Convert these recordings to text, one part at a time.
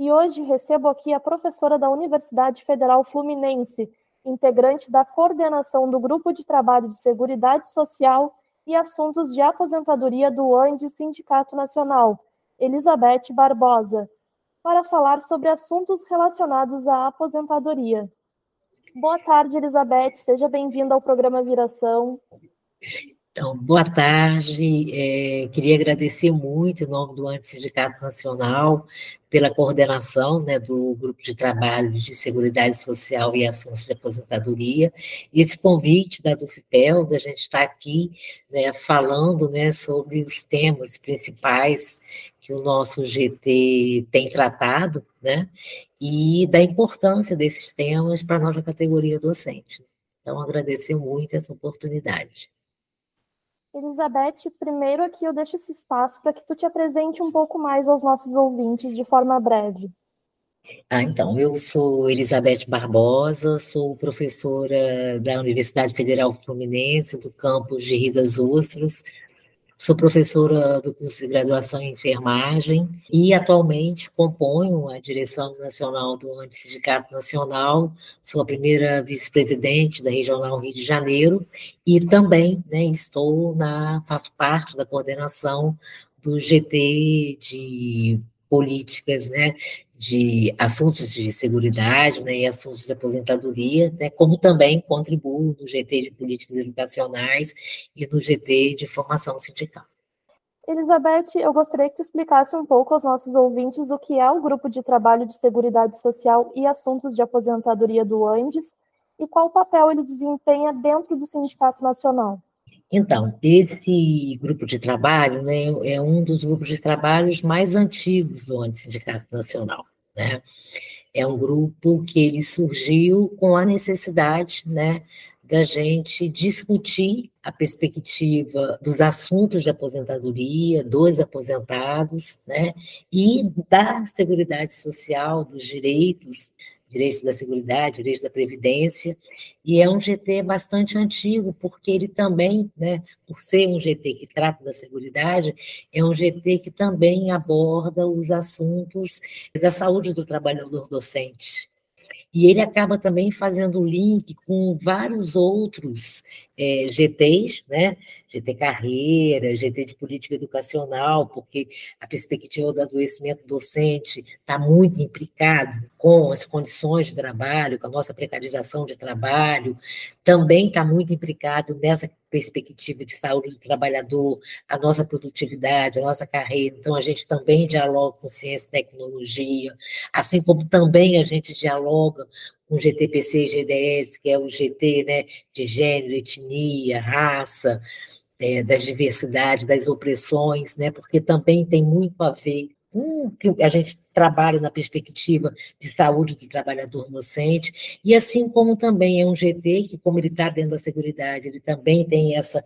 e hoje recebo aqui a professora da Universidade Federal Fluminense, integrante da coordenação do Grupo de Trabalho de Seguridade Social e Assuntos de Aposentadoria do ANDE Sindicato Nacional, Elizabeth Barbosa, para falar sobre assuntos relacionados à aposentadoria. Boa tarde, Elizabeth, seja bem-vinda ao programa Viração. Então, boa tarde. É, queria agradecer muito, em nome do Antissindicato Nacional, pela coordenação né, do Grupo de Trabalho de Seguridade Social e Assuntos de Aposentadoria, esse convite da DUFPEL, da gente estar aqui né, falando né, sobre os temas principais que o nosso GT tem tratado, né, e da importância desses temas para a nossa categoria docente. Então, agradecer muito essa oportunidade. Elizabeth, primeiro aqui eu deixo esse espaço para que tu te apresente um pouco mais aos nossos ouvintes de forma breve. Ah, então, eu sou Elizabeth Barbosa, sou professora da Universidade Federal Fluminense, do campus de Rio das Ostras, Sou professora do curso de graduação em enfermagem e atualmente componho a direção nacional do Antissindicato Nacional. Sou a primeira vice-presidente da Regional Rio de Janeiro e também né, estou na faço parte da coordenação do GT de políticas né, de assuntos de segurança né, e assuntos de aposentadoria, né, como também contribuo no GT de Políticas Educacionais e no GT de Formação Sindical. Elizabeth, eu gostaria que tu explicasse um pouco aos nossos ouvintes o que é o Grupo de Trabalho de Seguridade Social e Assuntos de Aposentadoria do ANDES e qual papel ele desempenha dentro do Sindicato Nacional. Então, esse grupo de trabalho né, é um dos grupos de trabalhos mais antigos do Sindicato Nacional. Né? É um grupo que ele surgiu com a necessidade né, da gente discutir a perspectiva dos assuntos de aposentadoria, dos aposentados, né, e da seguridade social, dos direitos direito da Seguridade, direito da Previdência, e é um GT bastante antigo, porque ele também, né, por ser um GT que trata da Seguridade, é um GT que também aborda os assuntos da saúde do trabalhador docente. E ele acaba também fazendo link com vários outros é, GTs, né? GT Carreira, GT de Política Educacional, porque a perspectiva do adoecimento docente está muito implicado com as condições de trabalho, com a nossa precarização de trabalho, também está muito implicado nessa perspectiva de saúde do trabalhador, a nossa produtividade, a nossa carreira. Então, a gente também dialoga com ciência e tecnologia, assim como também a gente dialoga com GTPC e GDS, que é o GT né, de gênero, etnia, raça, é, das diversidades, das opressões, né, porque também tem muito a ver com que a gente trabalha na perspectiva de saúde do trabalhador docente, e assim como também é um GT, que como ele está dentro da Seguridade, ele também tem essa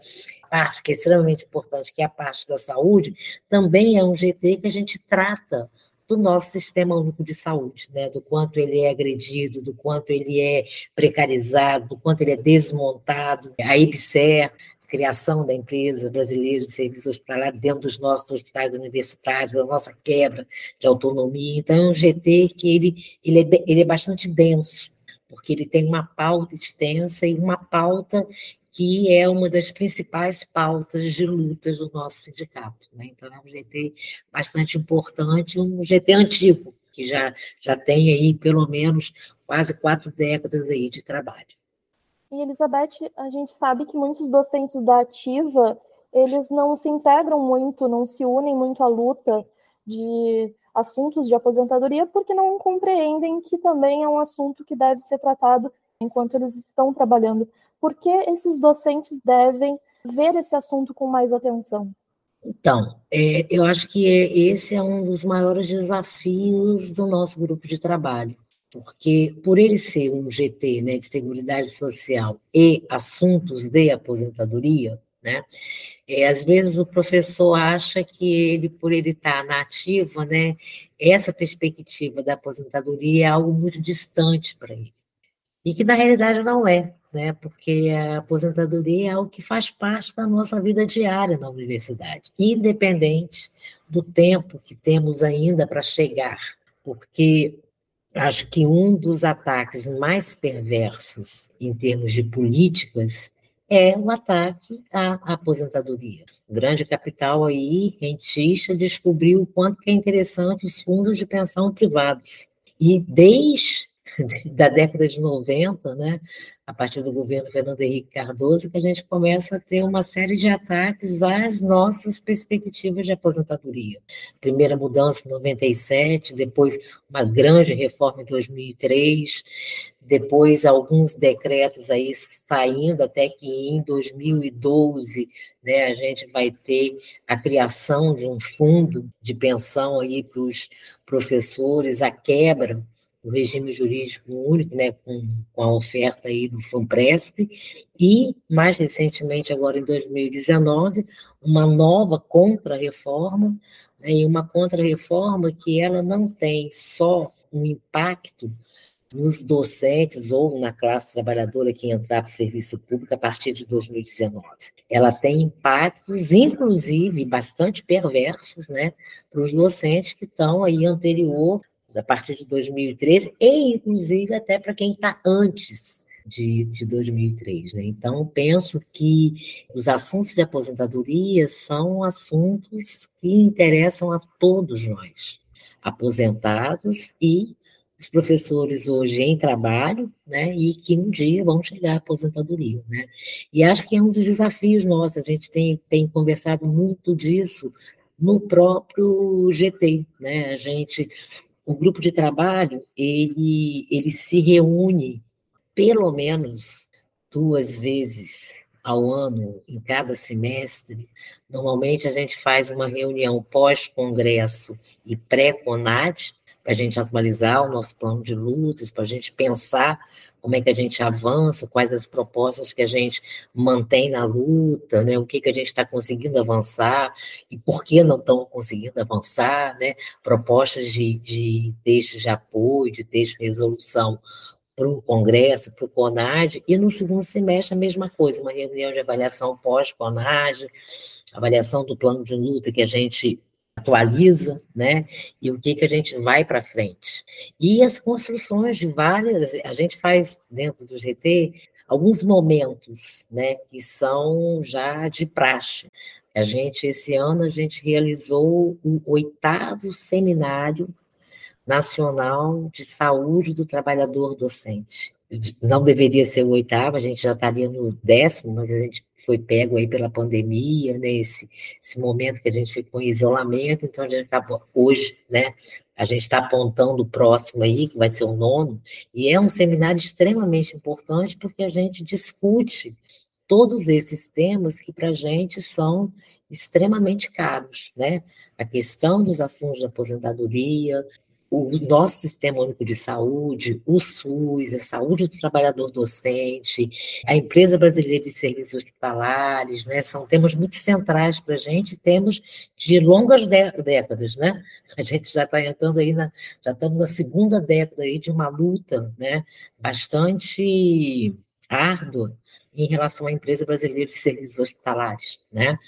parte que é extremamente importante, que é a parte da saúde, também é um GT que a gente trata do nosso sistema único de saúde, né? do quanto ele é agredido, do quanto ele é precarizado, do quanto ele é desmontado. A IBSER, criação da empresa brasileira de serviços hospitalares dentro dos nossos hospitais universitários, a nossa quebra de autonomia. Então, é um GT que ele, ele, é, ele é bastante denso, porque ele tem uma pauta extensa e uma pauta que é uma das principais pautas de lutas do nosso sindicato. Né? Então, é um GT bastante importante, um GT antigo, que já, já tem aí pelo menos quase quatro décadas aí de trabalho. E, Elizabeth, a gente sabe que muitos docentes da Ativa, eles não se integram muito, não se unem muito à luta de assuntos de aposentadoria, porque não compreendem que também é um assunto que deve ser tratado enquanto eles estão trabalhando por que esses docentes devem ver esse assunto com mais atenção? Então, é, eu acho que é, esse é um dos maiores desafios do nosso grupo de trabalho. Porque por ele ser um GT né, de Seguridade Social e assuntos de aposentadoria, né, é, às vezes o professor acha que ele, por ele estar na ativa, né, essa perspectiva da aposentadoria é algo muito distante para ele. E que na realidade não é, né, porque a aposentadoria é algo que faz parte da nossa vida diária na universidade, independente do tempo que temos ainda para chegar, porque acho que um dos ataques mais perversos em termos de políticas é o ataque à aposentadoria. O grande capital aí, rentista, descobriu o quanto que é interessante os fundos de pensão privados. E desde da década de 90, né, a partir do governo Fernando Henrique Cardoso, que a gente começa a ter uma série de ataques às nossas perspectivas de aposentadoria. Primeira mudança em 97, depois uma grande reforma em 2003, depois alguns decretos aí saindo, até que em 2012 né, a gente vai ter a criação de um fundo de pensão aí para os professores, a quebra do regime jurídico único, né, com, com a oferta aí do FUNPRESP, e, mais recentemente, agora em 2019, uma nova contra-reforma, né, e uma contra-reforma que ela não tem só um impacto nos docentes ou na classe trabalhadora que entrar para o serviço público a partir de 2019. Ela tem impactos, inclusive, bastante perversos, né, para os docentes que estão aí anterior a partir de 2013, e inclusive até para quem está antes de, de 2003. Né? Então, penso que os assuntos de aposentadoria são assuntos que interessam a todos nós, aposentados e os professores hoje em trabalho, né, e que um dia vão chegar à aposentadoria, né, e acho que é um dos desafios nossos, a gente tem, tem conversado muito disso no próprio GT, né, a gente o grupo de trabalho ele, ele se reúne pelo menos duas vezes ao ano, em cada semestre. Normalmente a gente faz uma reunião pós-congresso e pré-CONAD, para a gente atualizar o nosso plano de lutas, para a gente pensar como é que a gente avança, quais as propostas que a gente mantém na luta, né? o que, que a gente está conseguindo avançar e por que não estão conseguindo avançar, né? propostas de, de de apoio, de texto de resolução para o Congresso, para o CONAD, e no segundo semestre a mesma coisa, uma reunião de avaliação pós-CONAD, avaliação do plano de luta que a gente atualiza, né? E o que que a gente vai para frente. E as construções de várias, a gente faz dentro do GT alguns momentos, né, que são já de praxe. A gente esse ano a gente realizou o oitavo seminário nacional de saúde do trabalhador docente não deveria ser o oitavo, a gente já estaria no décimo, mas a gente foi pego aí pela pandemia, né, esse, momento que a gente ficou em isolamento, então a gente acabou hoje, né, a gente está apontando o próximo aí, que vai ser o nono, e é um seminário extremamente importante porque a gente discute todos esses temas que para a gente são extremamente caros, né? A questão dos assuntos de aposentadoria, o nosso Sistema Único de Saúde, o SUS, a saúde do trabalhador docente, a Empresa Brasileira de Serviços Hospitalares, né, são temas muito centrais para a gente, temos de longas décadas, né? A gente já está entrando aí, na, já estamos na segunda década aí de uma luta, né, bastante árdua em relação à Empresa Brasileira de Serviços Hospitalares, né?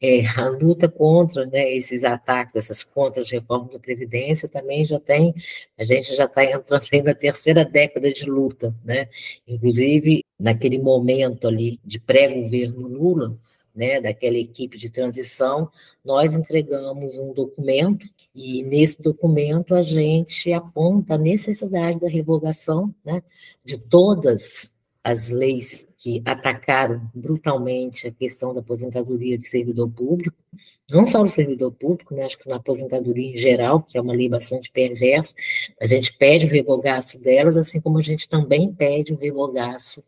É, a luta contra né, esses ataques, essas contra-reformas da Previdência também já tem, a gente já está entrando aí na terceira década de luta, né? Inclusive, naquele momento ali de pré-governo Lula, né, daquela equipe de transição, nós entregamos um documento e nesse documento a gente aponta a necessidade da revogação né, de todas as leis que atacaram brutalmente a questão da aposentadoria de servidor público, não só do servidor público, né, acho que na aposentadoria em geral, que é uma lei bastante perversa, mas a gente pede o revogaço delas, assim como a gente também pede o revogaço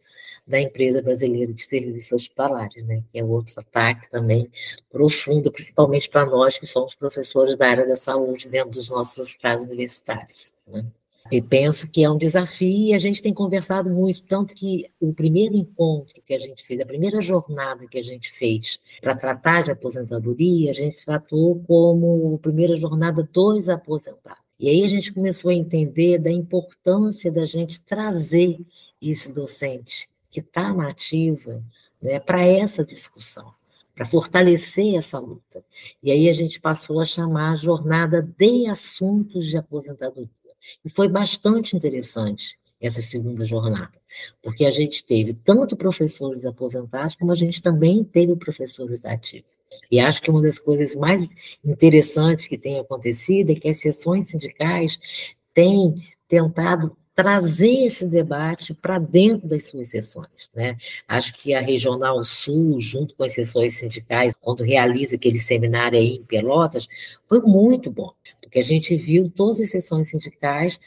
da empresa brasileira de serviços hospitalares, né, que é outro ataque também profundo, principalmente para nós que somos professores da área da saúde dentro dos nossos estados universitários. Né. E penso que é um desafio e a gente tem conversado muito, tanto que o primeiro encontro que a gente fez, a primeira jornada que a gente fez para tratar de aposentadoria, a gente tratou como a primeira jornada dos aposentados. E aí a gente começou a entender da importância da gente trazer esse docente que está na ativa né, para essa discussão, para fortalecer essa luta. E aí a gente passou a chamar a jornada de assuntos de aposentadoria. E foi bastante interessante essa segunda jornada, porque a gente teve tanto professores aposentados, como a gente também teve professores ativos. E acho que uma das coisas mais interessantes que tem acontecido é que as sessões sindicais têm tentado trazer esse debate para dentro das suas sessões. Né? Acho que a Regional Sul, junto com as sessões sindicais, quando realiza aquele seminário aí em Pelotas, foi muito bom, porque a gente viu todas as sessões sindicais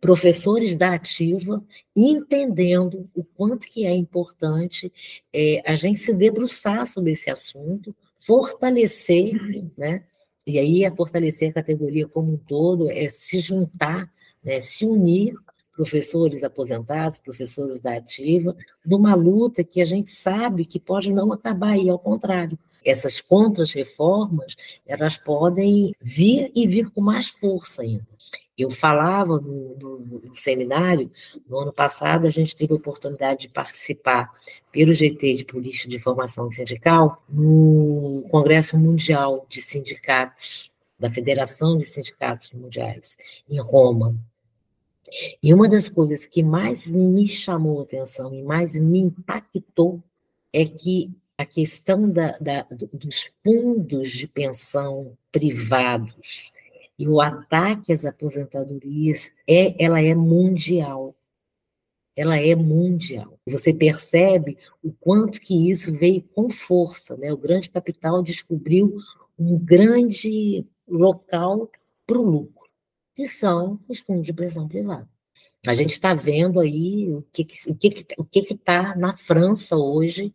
professores da ativa entendendo o quanto que é importante é, a gente se debruçar sobre esse assunto, fortalecer, né? E aí a fortalecer a categoria como um todo é se juntar, né, se unir professores aposentados, professores da ativa, numa luta que a gente sabe que pode não acabar e ao contrário. Essas contras-reformas, elas podem vir e vir com mais força ainda. Eu falava no, no, no, seminário, no ano passado, a gente teve a oportunidade de participar pelo GT de Política de Formação Sindical no Congresso Mundial de Sindicatos, da Federação de Sindicatos Mundiais, em Roma. E uma das coisas que mais me chamou a atenção e mais me impactou é que a questão da, da, dos fundos de pensão privados e o ataque às aposentadorias é, ela é mundial. Ela é mundial. Você percebe o quanto que isso veio com força, né? O grande capital descobriu um grande local para o lucro, que são os fundos de pensão privada. A gente está vendo aí o que o que o que está na França hoje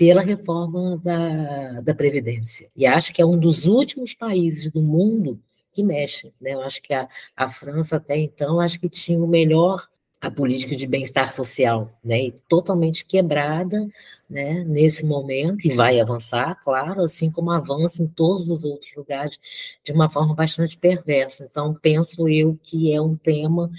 pela reforma da, da Previdência. E acho que é um dos últimos países do mundo que mexe. Né? Eu acho que a, a França, até então, acho que tinha o melhor a política de bem-estar social, né, e totalmente quebrada, né, nesse momento, e vai avançar, claro, assim como avança em todos os outros lugares, de uma forma bastante perversa. Então, penso eu que é um tema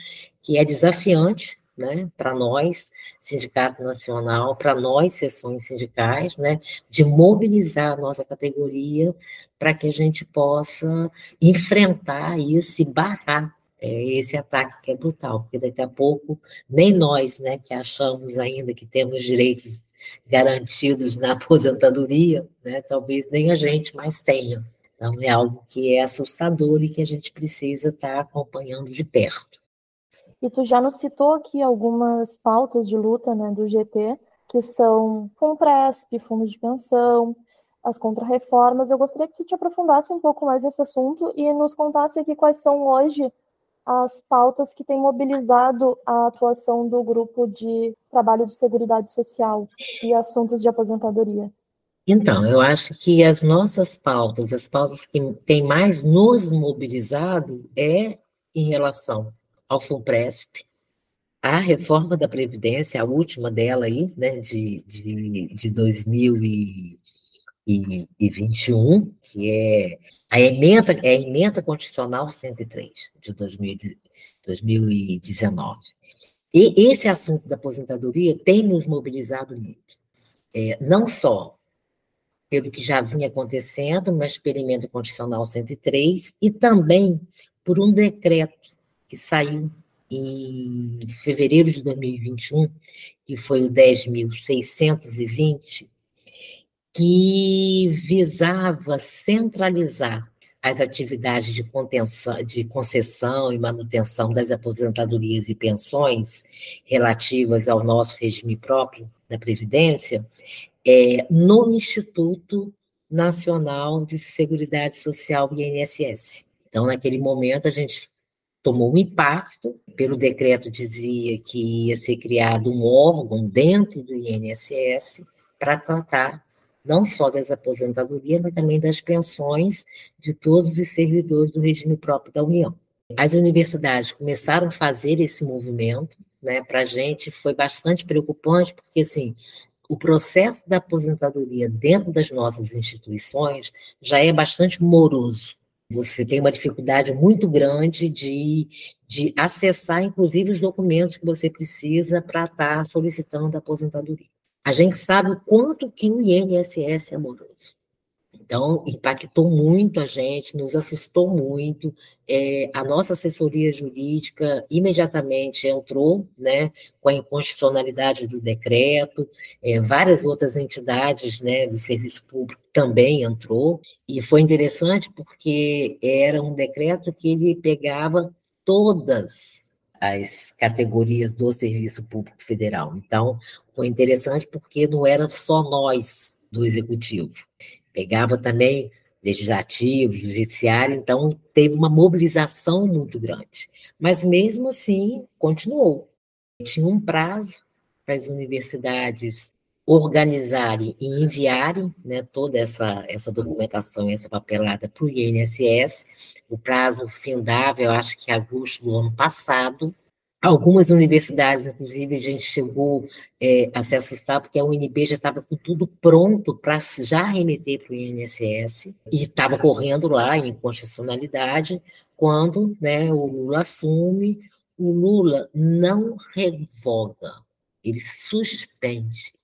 que é desafiante, né, para nós, Sindicato Nacional, para nós, sessões sindicais, né, de mobilizar a nossa categoria para que a gente possa enfrentar isso e barrar é, esse ataque que é brutal, porque daqui a pouco nem nós, né, que achamos ainda que temos direitos garantidos na aposentadoria, né, talvez nem a gente mais tenha. Então, é algo que é assustador e que a gente precisa estar acompanhando de perto. E tu já nos citou aqui algumas pautas de luta né, do GT, que são Compresp, fundo de pensão, as contrarreformas. Eu gostaria que tu te aprofundasse um pouco mais nesse assunto e nos contasse aqui quais são hoje as pautas que têm mobilizado a atuação do grupo de trabalho de seguridade social e assuntos de aposentadoria. Então, eu acho que as nossas pautas, as pautas que têm mais nos mobilizado é em relação ao FUNPRESP, a reforma da Previdência, a última dela aí, né, de, de, de 2021, que é a emenda, é a emenda constitucional 103, de 2019. E esse assunto da aposentadoria tem nos mobilizado muito. É, não só pelo que já vinha acontecendo, mas pela emenda constitucional 103, e também por um decreto que saiu em fevereiro de 2021, que foi o 10.620, que visava centralizar as atividades de, contenção, de concessão e manutenção das aposentadorias e pensões relativas ao nosso regime próprio da Previdência é, no Instituto Nacional de Seguridade Social, INSS. Então, naquele momento, a gente tomou um impacto. Pelo decreto dizia que ia ser criado um órgão dentro do INSS para tratar não só das aposentadorias, mas também das pensões de todos os servidores do regime próprio da União. As universidades começaram a fazer esse movimento, né? Para a gente foi bastante preocupante, porque assim o processo da aposentadoria dentro das nossas instituições já é bastante moroso. Você tem uma dificuldade muito grande de, de acessar, inclusive, os documentos que você precisa para estar tá solicitando a aposentadoria. A gente sabe o quanto que o INSS é moroso. Então, impactou muito a gente, nos assustou muito. É, a nossa assessoria jurídica imediatamente entrou né, com a inconstitucionalidade do decreto, é, várias outras entidades né, do serviço público também entrou, e foi interessante porque era um decreto que ele pegava todas as categorias do serviço público federal. Então, foi interessante porque não era só nós do executivo pegava também legislativo, judiciário, então teve uma mobilização muito grande. Mas mesmo assim, continuou. Tinha um prazo para as universidades organizarem e enviarem né, toda essa, essa documentação, essa papelada para o INSS. O prazo findava, eu acho que agosto do ano passado, Algumas universidades, inclusive, a gente chegou é, a se assustar, porque a UNB já estava com tudo pronto para já remeter para o INSS, e estava correndo lá em constitucionalidade, quando né, o Lula assume, o Lula não revoga, ele suspende.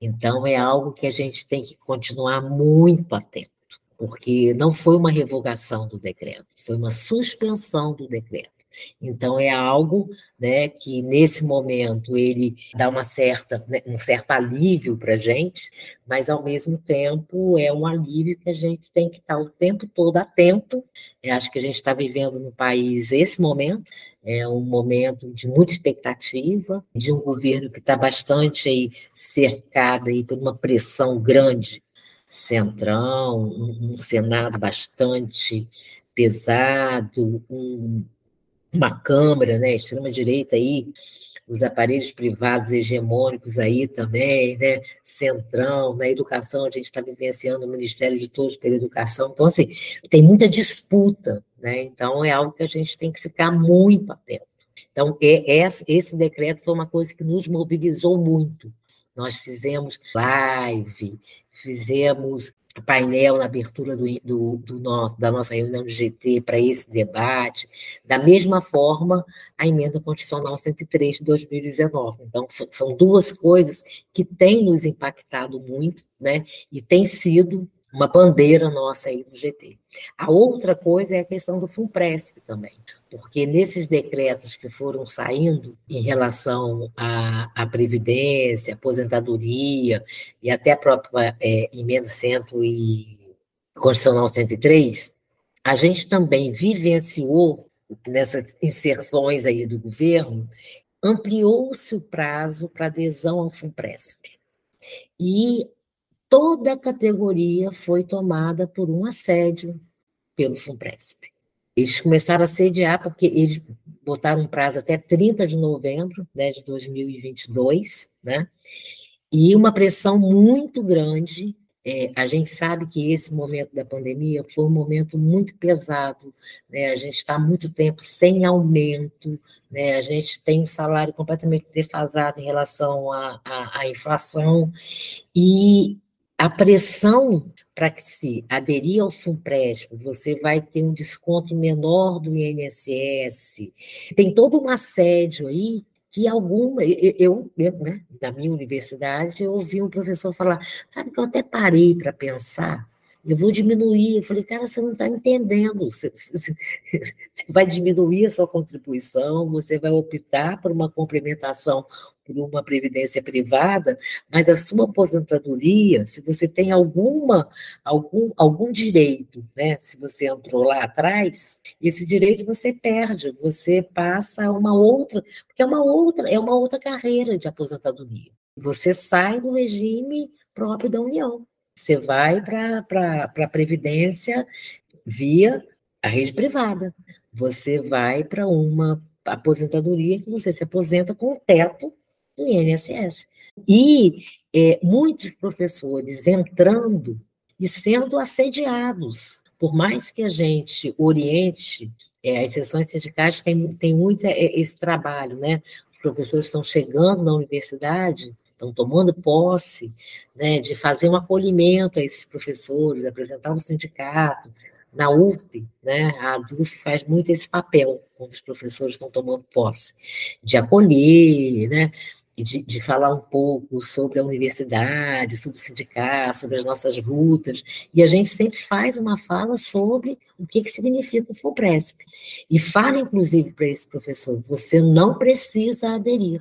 Então, é algo que a gente tem que continuar muito atento, porque não foi uma revogação do decreto, foi uma suspensão do decreto. Então é algo, né, que nesse momento ele dá uma certa, né, um certo alívio para gente, mas ao mesmo tempo é um alívio que a gente tem que estar o tempo todo atento. Eu acho que a gente está vivendo no país esse momento, é um momento de muita expectativa, de um governo que está bastante aí cercado aí por uma pressão grande, centrão, um, um Senado bastante pesado, um uma Câmara, né, extrema-direita aí, os aparelhos privados hegemônicos aí também, né, centrão, na educação, a gente está vivenciando o Ministério de Todos pela Educação, então, assim, tem muita disputa, né, então é algo que a gente tem que ficar muito atento. Então, é, é, esse decreto foi uma coisa que nos mobilizou muito, nós fizemos live, fizemos painel na abertura do, do, do nosso, da nossa reunião do GT para esse debate. Da mesma forma, a emenda constitucional 103 de 2019. Então, são duas coisas que têm nos impactado muito, né? E tem sido uma bandeira nossa aí do GT. A outra coisa é a questão do FUNPRESP também, porque nesses decretos que foram saindo em relação à, à Previdência, aposentadoria e até a própria é, emenda 100 e Constitucional 103, a gente também vivenciou nessas inserções aí do governo, ampliou-se o prazo para adesão ao FUNPRESP. E toda a categoria foi tomada por um assédio pelo FUNPRESP. Eles começaram a sediar, porque eles botaram um prazo até 30 de novembro né, de 2022, né? E uma pressão muito grande. É, a gente sabe que esse momento da pandemia foi um momento muito pesado, né? A gente está muito tempo sem aumento, né? A gente tem um salário completamente defasado em relação à, à, à inflação, e a pressão para que se aderir ao FUNPRESP, você vai ter um desconto menor do INSS. Tem todo um assédio aí que alguma, eu, eu né, da minha universidade, eu ouvi um professor falar, sabe que eu até parei para pensar, eu vou diminuir. Eu falei, cara, você não está entendendo. Você, você, você, vai diminuir a sua contribuição, você vai optar por uma complementação por uma previdência privada, mas a sua aposentadoria, se você tem alguma algum, algum direito, né, se você entrou lá atrás, esse direito você perde, você passa a uma outra, porque é uma outra, é uma outra carreira de aposentadoria. Você sai do regime próprio da União. Você vai para a Previdência via a rede privada. Você vai para uma aposentadoria que você se aposenta com teto do INSS. E é, muitos professores entrando e sendo assediados, por mais que a gente oriente, é, as sessões sindicais têm, têm muito é, esse trabalho, né? Os professores estão chegando na universidade, estão tomando posse, né, de fazer um acolhimento a esses professores, apresentar um sindicato. Na UF, né, a UF faz muito esse papel, quando os professores estão tomando posse, de acolher, né, de, de, falar um pouco sobre a universidade, sobre o sindicato, sobre as nossas lutas, e a gente sempre faz uma fala sobre o que, que significa o FUNPRESP. E fala, inclusive, para esse professor, você não precisa aderir.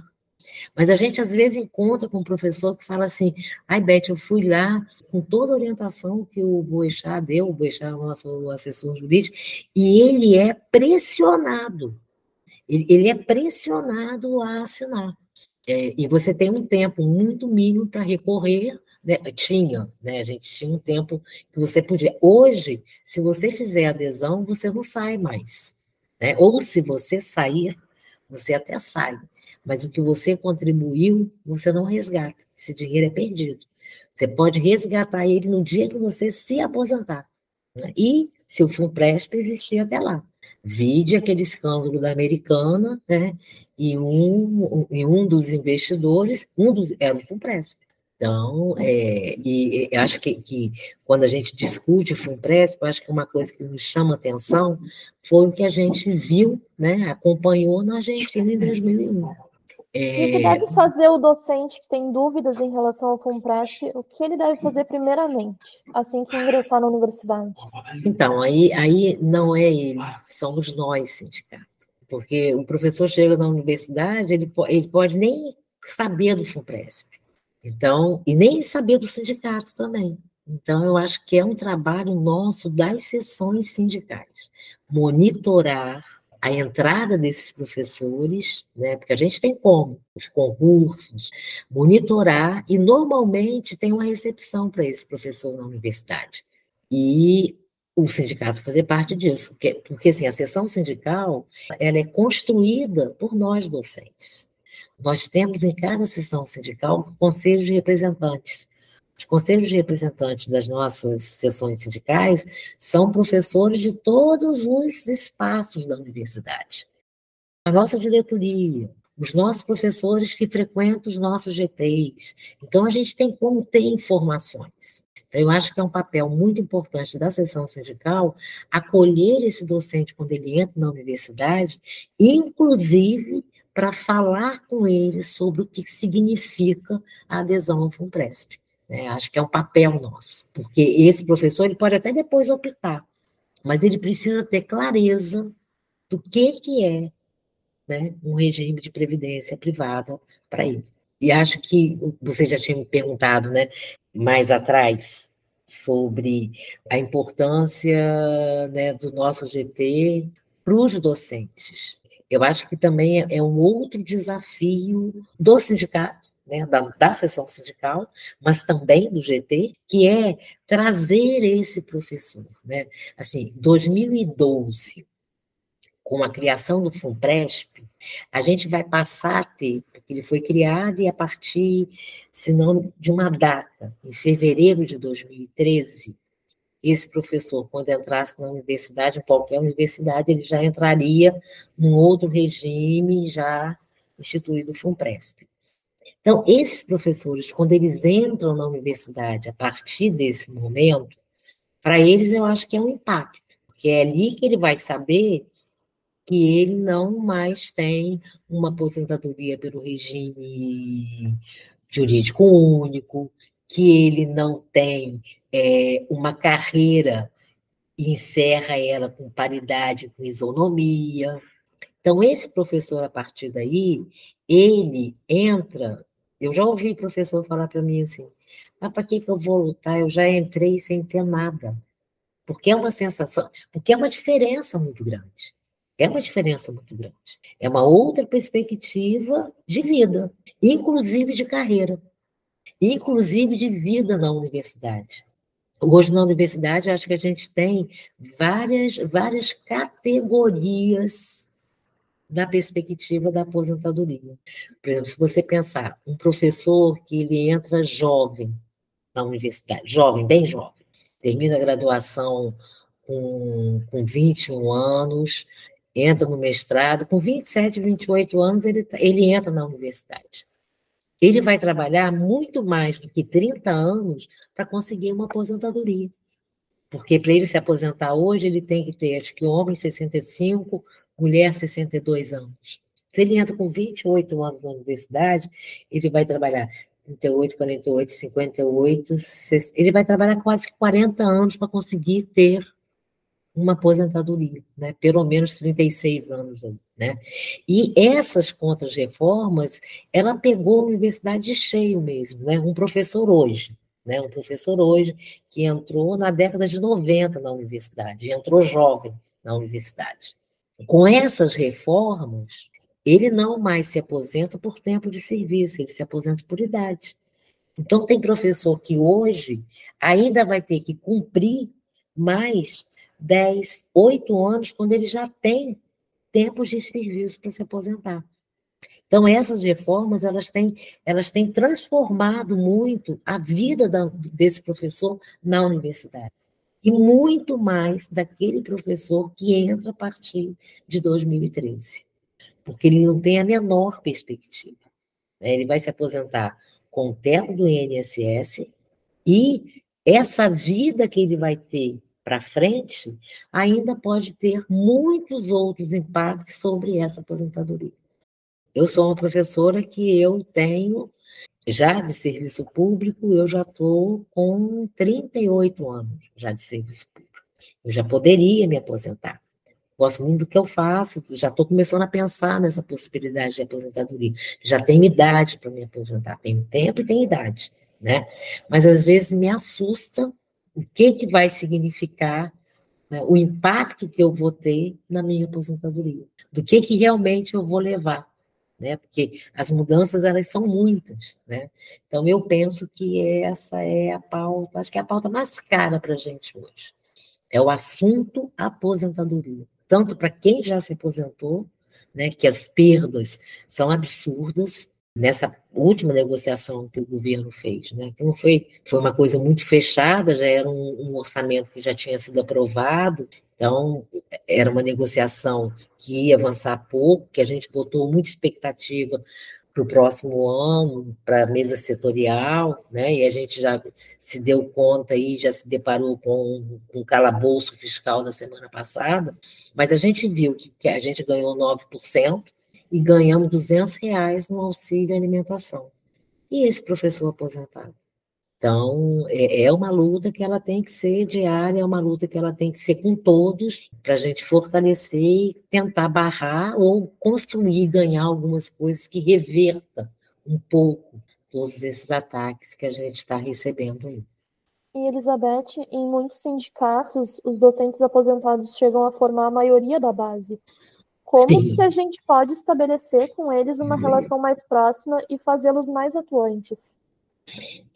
Mas a gente, às vezes, encontra com um professor que fala assim, ai, Beth, eu fui lá com toda a orientação que o Boechat deu, o Boechat é o nosso assessor jurídico, e ele é pressionado. Ele, ele é pressionado a assinar. É, e você tem um tempo muito mínimo para recorrer, né? tinha, né? a gente tinha um tempo que você podia. Hoje, se você fizer adesão, você não sai mais. Né? Ou se você sair, você até sai, mas o que você contribuiu, você não resgata. Esse dinheiro é perdido. Você pode resgatar ele no dia que você se aposentar. Né? E se o FUNPRESP existir até lá. Vide aquele escândalo da americana, né? E um, e um dos investidores, um dos era o FUNPRESP. Então, é, e, e acho que, que, quando a gente discute o FUNPRESP, acho que uma coisa que nos chama atenção foi o que a gente viu, né, acompanhou na Argentina em 2001. É... E o que deve fazer o docente que tem dúvidas em relação ao FUNPRESP, o que ele deve fazer primeiramente, assim que ingressar na universidade? Então, aí, aí não é ele, somos nós, sindicato. Porque o professor chega na universidade, ele, ele pode nem saber do FUNPRESP. Então, e nem saber do sindicato também. Então, eu acho que é um trabalho nosso das sessões sindicais. Monitorar a entrada desses professores, né, porque a gente tem como, os concursos, monitorar, e normalmente tem uma recepção para esse professor na universidade. E o sindicato fazer parte disso, porque, porque assim, a sessão sindical ela é construída por nós docentes. Nós temos em cada sessão sindical conselhos de representantes. Os conselhos de representantes das nossas sessões sindicais são professores de todos os espaços da universidade. A nossa diretoria, os nossos professores que frequentam os nossos GTs. Então, a gente tem como ter informações. Eu acho que é um papel muito importante da sessão sindical acolher esse docente quando ele entra na universidade, inclusive para falar com ele sobre o que significa a adesão ao FUNPRESP. Né? Acho que é um papel nosso, porque esse professor ele pode até depois optar, mas ele precisa ter clareza do que, que é né, um regime de previdência privada para ele. E acho que você já tinha me perguntado, né, mais atrás, sobre a importância né, do nosso GT para os docentes. Eu acho que também é, é um outro desafio do sindicato, né, da, da sessão sindical, mas também do GT, que é trazer esse professor. Né? Assim, 2012, com a criação do FUNPRESP, a gente vai passar a ter, porque ele foi criado e a partir, se não de uma data, em fevereiro de 2013, esse professor, quando entrasse na universidade, em qualquer universidade, ele já entraria num outro regime já instituído FUNPRESP. Então, esses professores, quando eles entram na universidade a partir desse momento, para eles eu acho que é um impacto, porque é ali que ele vai saber que ele não mais tem uma aposentadoria pelo regime jurídico único, que ele não tem é, uma carreira e encerra ela com paridade, com isonomia. Então, esse professor, a partir daí, ele entra. Eu já ouvi professor falar para mim assim: mas para que, que eu vou lutar? Eu já entrei sem ter nada. Porque é uma sensação, porque é uma diferença muito grande. É uma diferença muito grande. É uma outra perspectiva de vida, inclusive de carreira, inclusive de vida na universidade. Hoje, na universidade, acho que a gente tem várias, várias categorias na perspectiva da aposentadoria. Por exemplo, se você pensar, um professor que ele entra jovem na universidade, jovem, bem jovem, termina a graduação com, com 21 anos, entra no mestrado, com 27, 28 anos, ele, tá, ele entra na universidade. Ele vai trabalhar muito mais do que 30 anos para conseguir uma aposentadoria. Porque para ele se aposentar hoje, ele tem que ter, acho que homem 65, mulher 62 anos. Se ele entra com 28 anos na universidade, ele vai trabalhar 38, 48, 58, ele vai trabalhar quase 40 anos para conseguir ter uma aposentadoria, né? pelo menos 36 anos. Né? E essas contra-reformas, ela pegou a universidade de cheio mesmo, né? um professor hoje, né? um professor hoje que entrou na década de 90 na universidade, entrou jovem na universidade. Com essas reformas, ele não mais se aposenta por tempo de serviço, ele se aposenta por idade. Então, tem professor que hoje ainda vai ter que cumprir mais 10, 8 anos, quando ele já tem tempos de serviço para se aposentar. Então, essas reformas, elas têm, elas têm transformado muito a vida da, desse professor na universidade. E muito mais daquele professor que entra a partir de 2013 porque ele não tem a menor perspectiva. Né? Ele vai se aposentar com o teto do INSS e essa vida que ele vai ter para frente ainda pode ter muitos outros impactos sobre essa aposentadoria. Eu sou uma professora que eu tenho já de serviço público, eu já estou com 38 anos já de serviço público. Eu já poderia me aposentar gosto muito do que eu faço, já estou começando a pensar nessa possibilidade de aposentadoria. Já tenho idade para me aposentar, tenho tempo e tenho idade, né? Mas às vezes me assusta o que, que vai significar né, o impacto que eu vou ter na minha aposentadoria, do que, que realmente eu vou levar. Né? Porque as mudanças elas são muitas, né? Então eu penso que essa é a pauta, acho que é a pauta mais cara para a gente hoje. É o assunto aposentadoria tanto para quem já se aposentou, né, que as perdas são absurdas nessa última negociação que o governo fez, né, que não foi, foi uma coisa muito fechada, já era um, um orçamento que já tinha sido aprovado, então era uma negociação que ia avançar pouco, que a gente botou muita expectativa para o próximo ano, para a mesa setorial, né? e a gente já se deu conta e já se deparou com, o calabouço fiscal da semana passada, mas a gente viu que, que a gente ganhou 9% e ganhamos 200 reais no auxílio alimentação. E esse professor aposentado? Então, é, é uma luta que ela tem que ser diária, é uma luta que ela tem que ser com todos, para a gente fortalecer e tentar barrar ou construir, ganhar algumas coisas que reverta um pouco todos esses ataques que a gente está recebendo aí. E, Elizabeth, em muitos sindicatos, os docentes aposentados chegam a formar a maioria da base. Como Sim. que a gente pode estabelecer com eles uma relação mais próxima e fazê-los mais atuantes?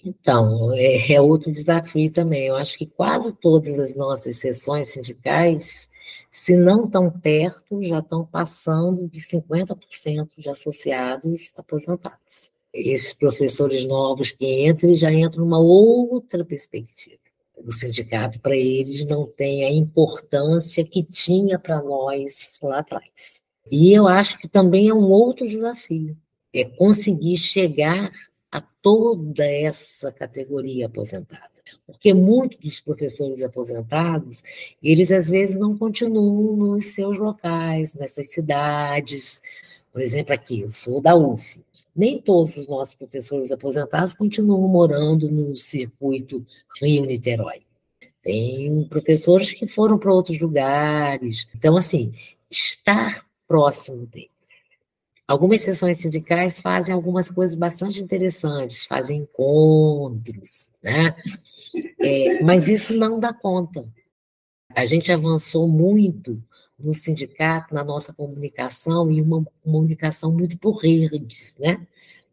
Então, é, é, outro desafio também. Eu acho que quase todas as nossas sessões sindicais, se não estão perto, já estão passando de 50% de associados aposentados. Esses professores novos que entram já entram numa outra perspectiva. O sindicato, para eles, não tem a importância que tinha para nós lá atrás. E eu acho que também é um outro desafio, é conseguir chegar a toda essa categoria aposentada. Porque muitos dos professores aposentados, eles às vezes não continuam nos seus locais, nessas cidades. Por exemplo, aqui, eu sou da UF. Nem todos os nossos professores aposentados continuam morando no circuito Rio-Niterói. Tem professores que foram para outros lugares. Então, assim, estar próximo deles Algumas sessões sindicais fazem algumas coisas bastante interessantes, fazem encontros, né? É, mas isso não dá conta. A gente avançou muito no sindicato, na nossa comunicação, e uma comunicação muito por redes, né?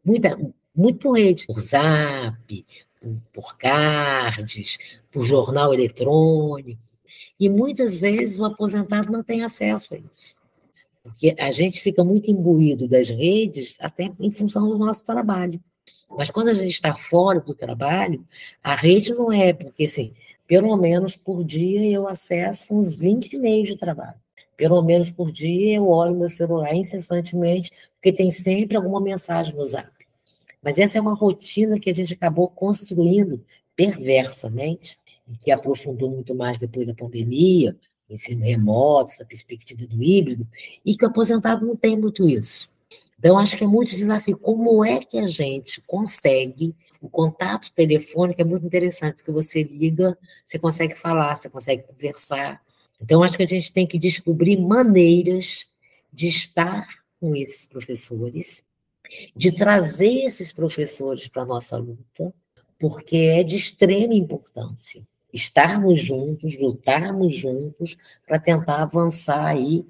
Muita, muito por rede, por zap, por, por cards, por jornal eletrônico. E muitas vezes o aposentado não tem acesso a isso. Porque a gente fica muito imbuído das redes até em função do nosso trabalho. Mas quando a gente está fora do trabalho, a rede não é, porque assim, pelo menos por dia eu acesso uns 20 e-mails de trabalho. Pelo menos por dia eu olho meu celular incessantemente, porque tem sempre alguma mensagem no zap. Mas essa é uma rotina que a gente acabou construindo perversamente, que aprofundou muito mais depois da pandemia, ensino remoto, essa perspectiva do híbrido, e que o aposentado não tem muito isso. Então, acho que é muito desafio. Como é que a gente consegue o contato telefônico é muito interessante, porque você liga, você consegue falar, você consegue conversar. Então, acho que a gente tem que descobrir maneiras de estar com esses professores, de trazer esses professores para a nossa luta, porque é de extrema importância estarmos juntos, lutarmos juntos para tentar avançar aí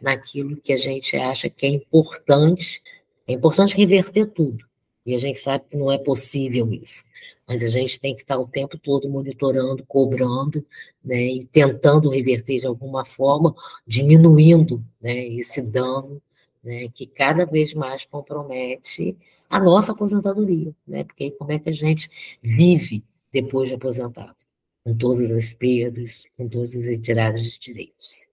naquilo que a gente acha que é importante. É importante reverter tudo. E a gente sabe que não é possível isso. Mas a gente tem que estar o tempo todo monitorando, cobrando, né, e tentando reverter de alguma forma, diminuindo né, esse dano né, que cada vez mais compromete a nossa aposentadoria, né? Porque aí como é que a gente vive depois de aposentado? Com todas as perdas, com todas as retiradas de direitos.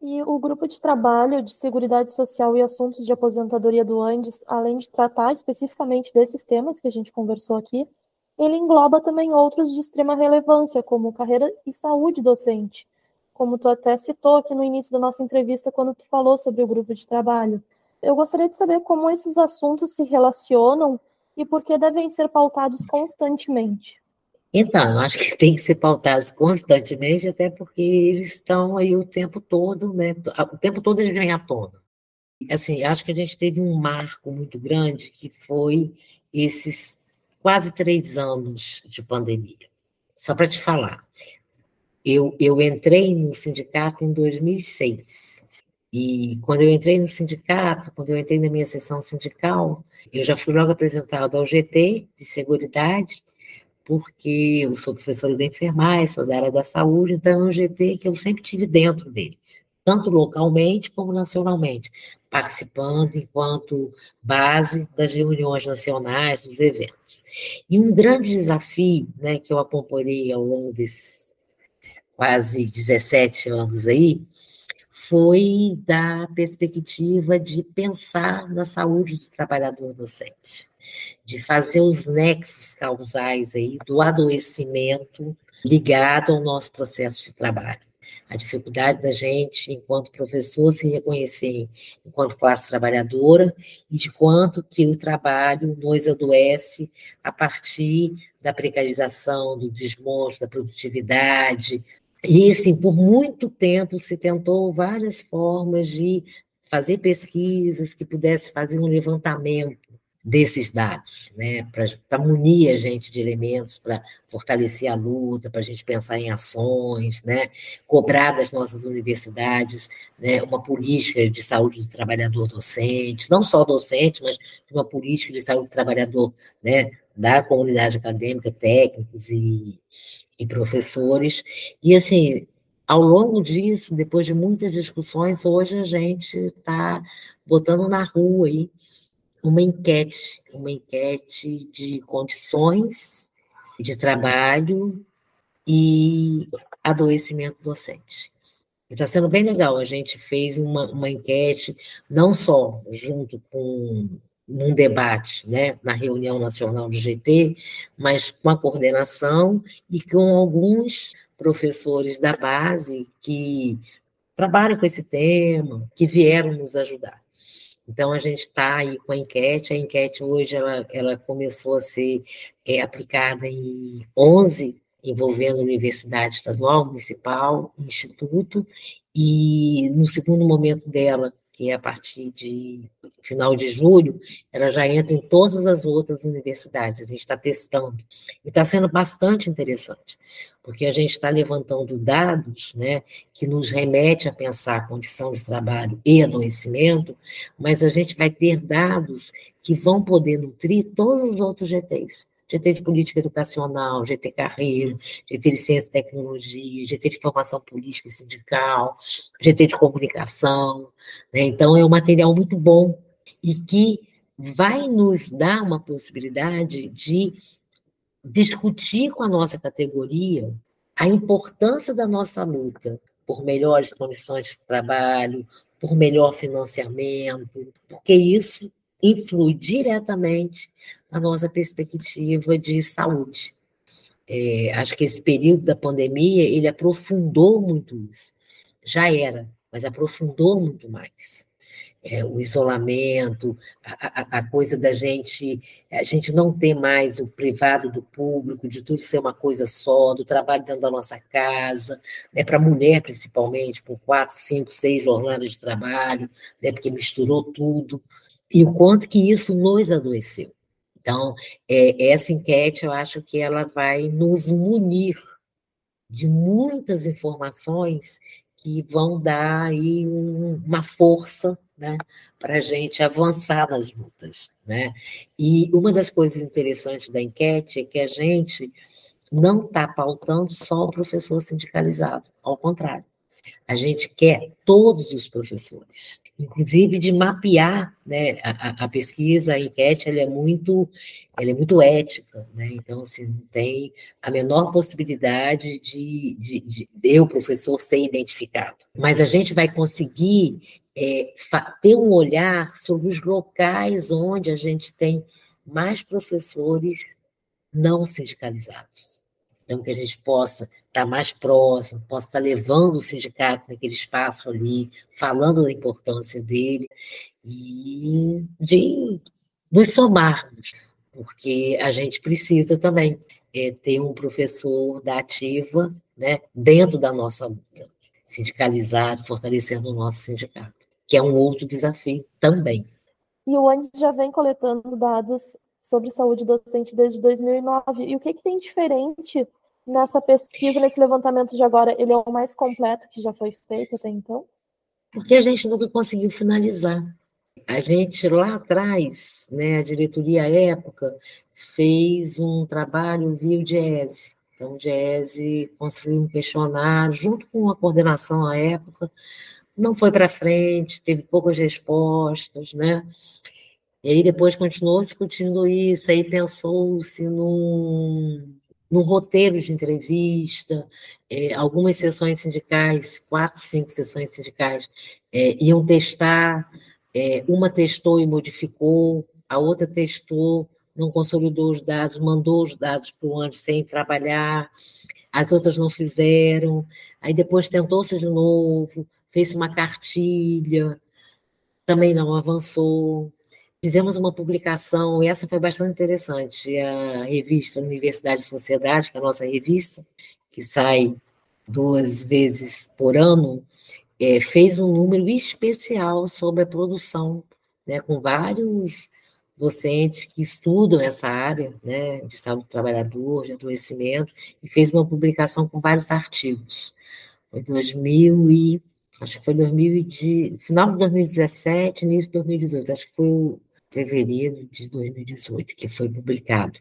E o grupo de trabalho de Seguridade Social e Assuntos de Aposentadoria do Andes, além de tratar especificamente desses temas que a gente conversou aqui, ele engloba também outros de extrema relevância, como carreira e saúde docente, como tu até citou aqui no início da nossa entrevista quando tu falou sobre o grupo de trabalho. Eu gostaria de saber como esses assuntos se relacionam e por que devem ser pautados constantemente. Então, eu acho que tem que ser pautados constantemente, até porque eles estão aí o tempo todo, né? O tempo todo eles vêm à tona. Assim, acho que a gente teve um marco muito grande, que foi esses quase três anos de pandemia. Só para te falar, eu, eu entrei no sindicato em 2006. E quando eu entrei no sindicato, quando eu entrei na minha sessão sindical, eu já fui logo apresentado ao GT de Seguridade, porque eu sou professora de enfermagem, sou da área da saúde, então é um GT que eu sempre tive dentro dele, tanto localmente como nacionalmente, participando enquanto base das reuniões nacionais, dos eventos. E um grande desafio né, que eu acompanhei ao longo desses quase 17 anos aí, foi da perspectiva de pensar na saúde do trabalhador docente de fazer os nexos causais aí do adoecimento ligado ao nosso processo de trabalho. A dificuldade da gente, enquanto professor, se reconhecer enquanto classe trabalhadora e de quanto que o trabalho nos adoece a partir da precarização, do desmonte da produtividade. E, assim, por muito tempo se tentou várias formas de fazer pesquisas que pudesse fazer um levantamento desses dados, né, para munir a gente de elementos, para fortalecer a luta, para a gente pensar em ações, né, cobrar das nossas universidades né, uma política de saúde do trabalhador docente, não só docente, mas uma política de saúde do trabalhador né, da comunidade acadêmica, técnicos e, e professores. E, assim, ao longo disso, depois de muitas discussões, hoje a gente está botando na rua aí uma enquete, uma enquete de condições de trabalho e adoecimento docente. Está sendo bem legal, a gente fez uma, uma enquete, não só junto com num debate, né, na reunião nacional do GT, mas com a coordenação e com alguns professores da base que trabalham com esse tema, que vieram nos ajudar. Então, a gente está aí com a enquete. A enquete hoje ela, ela começou a ser é, aplicada em 11, envolvendo universidade estadual, municipal, instituto, e no segundo momento dela, que é a partir de final de julho, ela já entra em todas as outras universidades. A gente está testando. E está sendo bastante interessante porque a gente está levantando dados né, que nos remete a pensar a condição de trabalho e adoecimento, mas a gente vai ter dados que vão poder nutrir todos os outros GTs. GT de Política Educacional, GT Carreiro, GT de Ciência e Tecnologia, GT de Formação Política e Sindical, GT de Comunicação. Né? Então, é um material muito bom e que vai nos dar uma possibilidade de discutir com a nossa categoria a importância da nossa luta por melhores condições de trabalho, por melhor financiamento, porque isso influi diretamente na nossa perspectiva de saúde. É, acho que esse período da pandemia ele aprofundou muito isso. Já era, mas aprofundou muito mais é, o isolamento, a, a, coisa da gente, a gente não ter mais o privado do público, de tudo ser uma coisa só, do trabalho dentro da nossa casa, né, para a mulher principalmente, com quatro, cinco, seis jornadas de trabalho, né, porque misturou tudo, e o quanto que isso nos adoeceu. Então, é, essa enquete, eu acho que ela vai nos munir de muitas informações que vão dar aí um, uma força né, para a gente avançar nas lutas. Né? E uma das coisas interessantes da enquete é que a gente não está pautando só o professor sindicalizado, ao contrário. A gente quer todos os professores inclusive de mapear né, a, a, pesquisa, a enquete, ela é muito, ela é muito ética, né? então assim, não tem a menor possibilidade de, de, de eu, professor, ser identificado. Mas a gente vai conseguir é, ter um olhar sobre os locais onde a gente tem mais professores não sindicalizados. Então, que a gente possa estar mais próximo, possa estar levando o sindicato naquele espaço ali, falando da importância dele e de nos somarmos, porque a gente precisa também é, ter um professor da ativa né, dentro da nossa luta, sindicalizado, fortalecendo o nosso sindicato, que é um outro desafio também. E o ANDES já vem coletando dados sobre saúde docente desde 2009. E o que, que tem diferente nessa pesquisa, nesse levantamento de agora? Ele é o mais completo que já foi feito até então? Porque a gente nunca conseguiu finalizar. A gente lá atrás, né, a diretoria à época, fez um trabalho via o DIESE. Então, o DIESE construiu um questionário, junto com a coordenação à época, não foi para frente, teve poucas respostas, né? E aí depois continuou discutindo isso, aí pensou-se num, num roteiro de entrevista, é, algumas sessões sindicais, quatro, cinco sessões sindicais, é, iam testar, é, uma testou e modificou, a outra testou, não consolidou os dados, mandou os dados para o ANDE sem trabalhar, as outras não fizeram, aí depois tentou-se de novo, fez uma cartilha, também não avançou. Fizemos uma publicação, e essa foi bastante interessante, a revista Universidade e Sociedade, que é a nossa revista, que sai duas vezes por ano, é, fez um número especial sobre a produção, né, com vários docentes que estudam essa área né, de saúde do trabalhador, de adoecimento, e fez uma publicação com vários artigos. Foi 2000 e acho que foi 2000 final de 2017, início de 2018, acho que foi o fevereiro de 2018, que foi publicado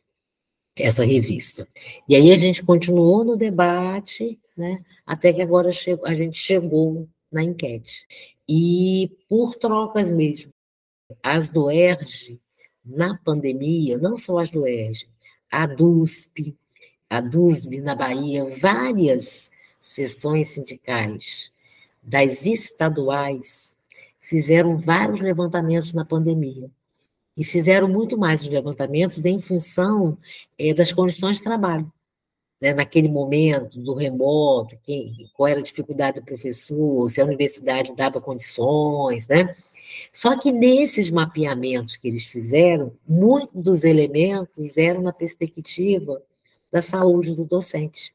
essa revista. E aí a gente continuou no debate, né, até que agora a gente chegou na enquete. E por trocas mesmo, as do ERG, na pandemia, não só as do ERG, a DUSP, a DUSB na Bahia, várias sessões sindicais das estaduais fizeram vários levantamentos na pandemia e fizeram muito mais os levantamentos em função é, das condições de trabalho. Né? Naquele momento, do remoto, qual era a dificuldade do professor, se a universidade dava condições, né? Só que nesses mapeamentos que eles fizeram, muitos dos elementos eram na perspectiva da saúde do docente.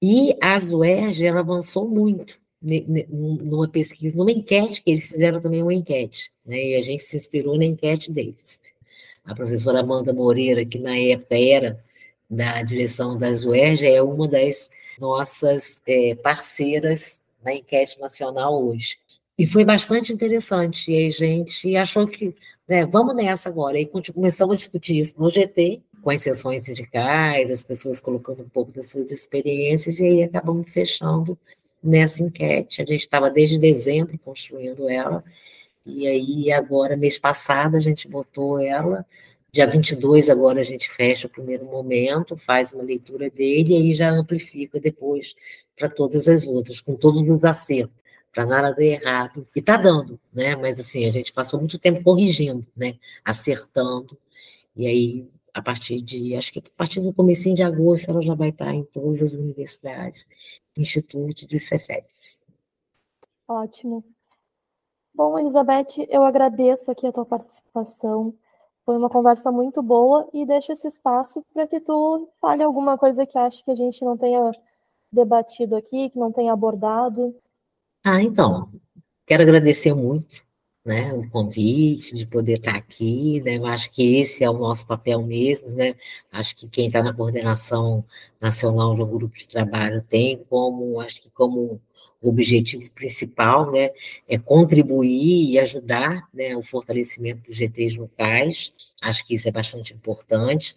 E a UERJ, ela avançou muito numa pesquisa, numa enquete, que eles fizeram também uma enquete, né, e a gente se inspirou na enquete deles. A professora Amanda Moreira, que na época era da direção da UERJ, é uma das nossas é, parceiras na enquete nacional hoje. E foi bastante interessante, e a gente achou que, né, vamos nessa agora, e começamos a discutir isso no GT, com as sessões sindicais, as pessoas colocando um pouco das suas experiências, e aí acabamos fechando nessa enquete. A gente estava desde dezembro construindo ela, e aí agora, mês passado, a gente botou ela Dia 22, agora a gente fecha o primeiro momento, faz uma leitura dele e aí já amplifica depois para todas as outras, com todos os acertos, para nada dar errado. E está dando, né? Mas assim, a gente passou muito tempo corrigindo, né? Acertando. E aí, a partir de, acho que a partir do começo de agosto, ela já vai estar em todas as universidades, institutos e Cefetes. Ótimo. Bom, Elizabeth, eu agradeço aqui a tua participação. Foi uma conversa muito boa e deixo esse espaço para que tu fale alguma coisa que acho que a gente não tenha debatido aqui, que não tenha abordado. Ah, então, quero agradecer muito né, o convite de poder estar aqui, né, eu acho que esse é o nosso papel mesmo, né, acho que quem está na coordenação nacional do grupo de trabalho tem como, acho que como objetivo principal, né, é contribuir e ajudar, né, o fortalecimento dos GTs locais, acho que isso é bastante importante,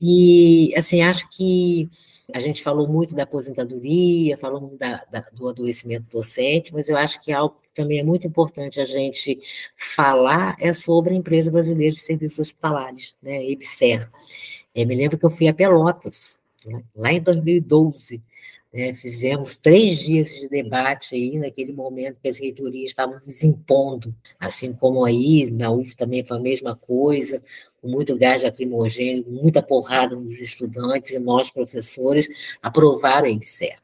e, assim, acho que a gente falou muito da aposentadoria, falamos da, da, do adoecimento docente, mas eu acho que algo que também é muito importante a gente falar é sobre a Empresa Brasileira de Serviços Hospitalares, né, EBSER. Eu me lembro que eu fui a Pelotas, né, lá em 2012, né, fizemos três dias de debate aí, naquele momento que as reitorias estavam nos impondo, assim como aí, na UF também foi a mesma coisa, com muito gás lacrimogêneo, muita porrada nos estudantes e nós, professores, aprovaram a IBSER.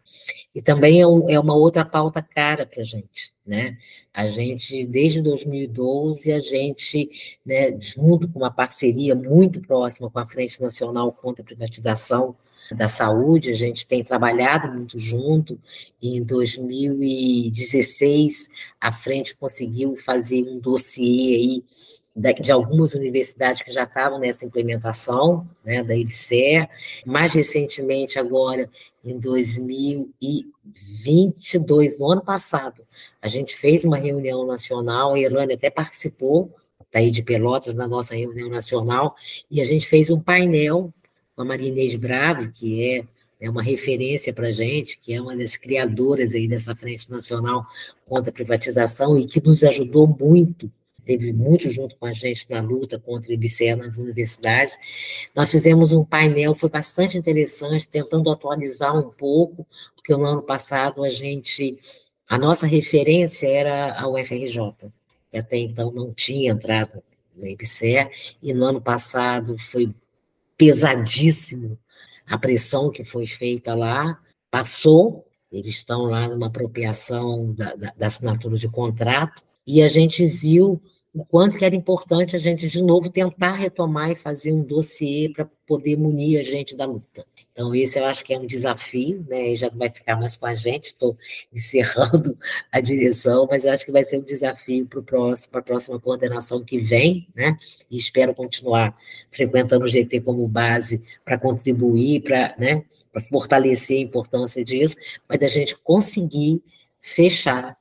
E também é, um, é, uma outra pauta cara para a gente, né? A gente, desde 2012, a gente, né, junto com uma parceria muito próxima com a Frente Nacional contra a Privatização, da saúde, a gente tem trabalhado muito junto. Em 2016, a frente conseguiu fazer um dossiê aí de algumas universidades que já estavam nessa implementação né, da IBSER. Mais recentemente, agora, em 2022, no ano passado, a gente fez uma reunião nacional, a Irânia até participou, daí de Pelotas, na nossa reunião nacional, e a gente fez um painel a Maria Inês Bravo, que é, é uma referência para a gente, que é uma das criadoras aí dessa Frente Nacional contra a Privatização e que nos ajudou muito, teve muito junto com a gente na luta contra o IBCE nas universidades. Nós fizemos um painel, foi bastante interessante, tentando atualizar um pouco, porque no ano passado a gente, a nossa referência era a UFRJ, que até então não tinha entrado na IBCE, e no ano passado foi pesadíssimo a pressão que foi feita lá, passou, eles estão lá numa apropriação da, da, da assinatura de contrato, e a gente viu o quanto que era importante a gente, de novo, tentar retomar e fazer um dossiê para poder munir a gente da luta. Então, esse eu acho que é um desafio, né? Já não vai ficar mais com a gente, estou encerrando a direção, mas eu acho que vai ser um desafio para próximo, a próxima coordenação que vem, né? E espero continuar frequentando o GT como base para contribuir, para né? fortalecer a importância disso, mas a gente conseguir fechar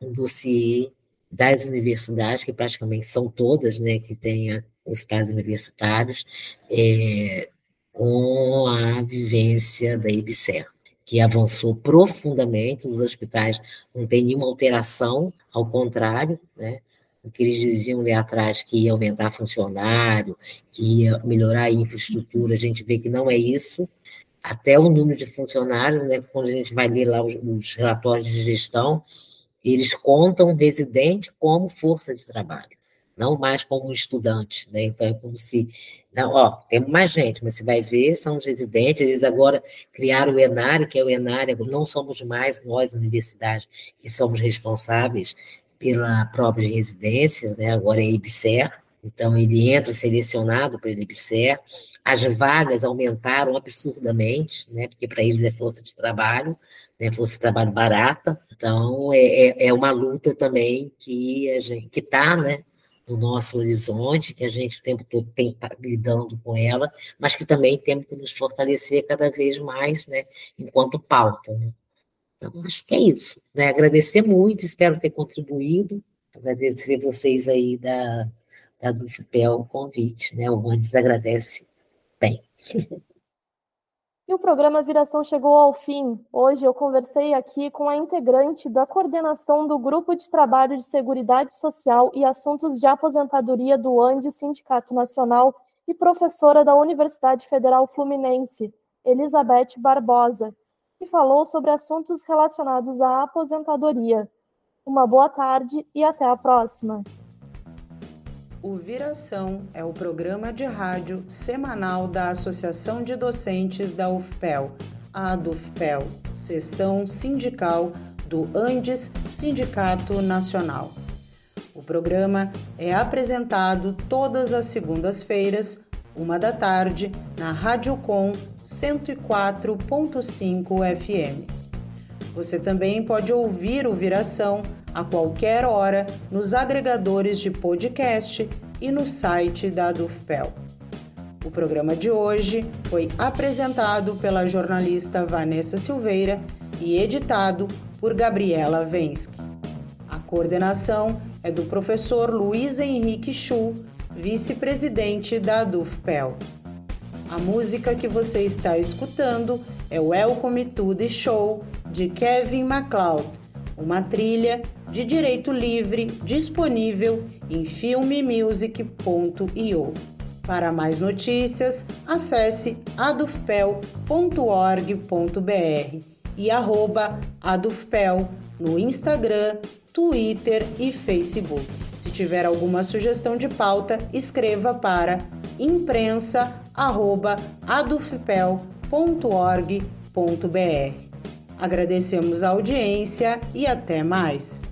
um dossiê das universidades, que praticamente são todas, né, que têm os estágios universitários, é, com a vivência da IBSER, que avançou profundamente, os hospitais não tem nenhuma alteração, ao contrário, né? O que eles diziam ali atrás que ia aumentar funcionário, que ia melhorar a infraestrutura, a gente vê que não é isso. Até o número de funcionários, né, quando a gente vai ler lá os, os relatórios de gestão, eles contam o residente como força de trabalho, não mais como estudante, né? Então é como se não, ó, temos mais gente, mas você vai ver, são os residentes, eles agora criaram o Enário, que é o Enário, não somos mais nós, universidade, que somos responsáveis pela própria residência, né? agora é IBSER, então ele entra selecionado pelo IBSER, as vagas aumentaram absurdamente, né? porque para eles é força de trabalho, né? força de trabalho barata, então é, é, é uma luta também que a gente, que está, né? no nosso horizonte, que a gente o tempo todo tem estar lidando com ela, mas que também temos que nos fortalecer cada vez mais, né, enquanto pauta. Né? Então, acho que é isso. Né? Agradecer muito, espero ter contribuído, agradecer vocês aí da, da DUFPEL o convite, né? O Andes agradece bem. O programa Viração chegou ao fim. Hoje eu conversei aqui com a integrante da coordenação do Grupo de Trabalho de Seguridade Social e Assuntos de Aposentadoria do ANDE Sindicato Nacional, e professora da Universidade Federal Fluminense, Elizabeth Barbosa, que falou sobre assuntos relacionados à aposentadoria. Uma boa tarde e até a próxima. O Viração é o programa de rádio semanal da Associação de Docentes da UFPEL, a ADUFPEL, seção sindical do Andes Sindicato Nacional. O programa é apresentado todas as segundas-feiras, uma da tarde, na Rádio Com 104.5 FM. Você também pode ouvir o Viração a qualquer hora nos agregadores de podcast e no site da Dufpel. O programa de hoje foi apresentado pela jornalista Vanessa Silveira e editado por Gabriela Vensky. A coordenação é do professor Luiz Henrique Chu, vice-presidente da Dufpel. A música que você está escutando é Welcome to the Show de Kevin MacLeod, uma trilha de direito livre disponível em filmemusic.io. Para mais notícias, acesse adufpel.org.br e arroba adufpel no Instagram, Twitter e Facebook. Se tiver alguma sugestão de pauta, escreva para imprensa@adufpel.org.br. Agradecemos a audiência e até mais.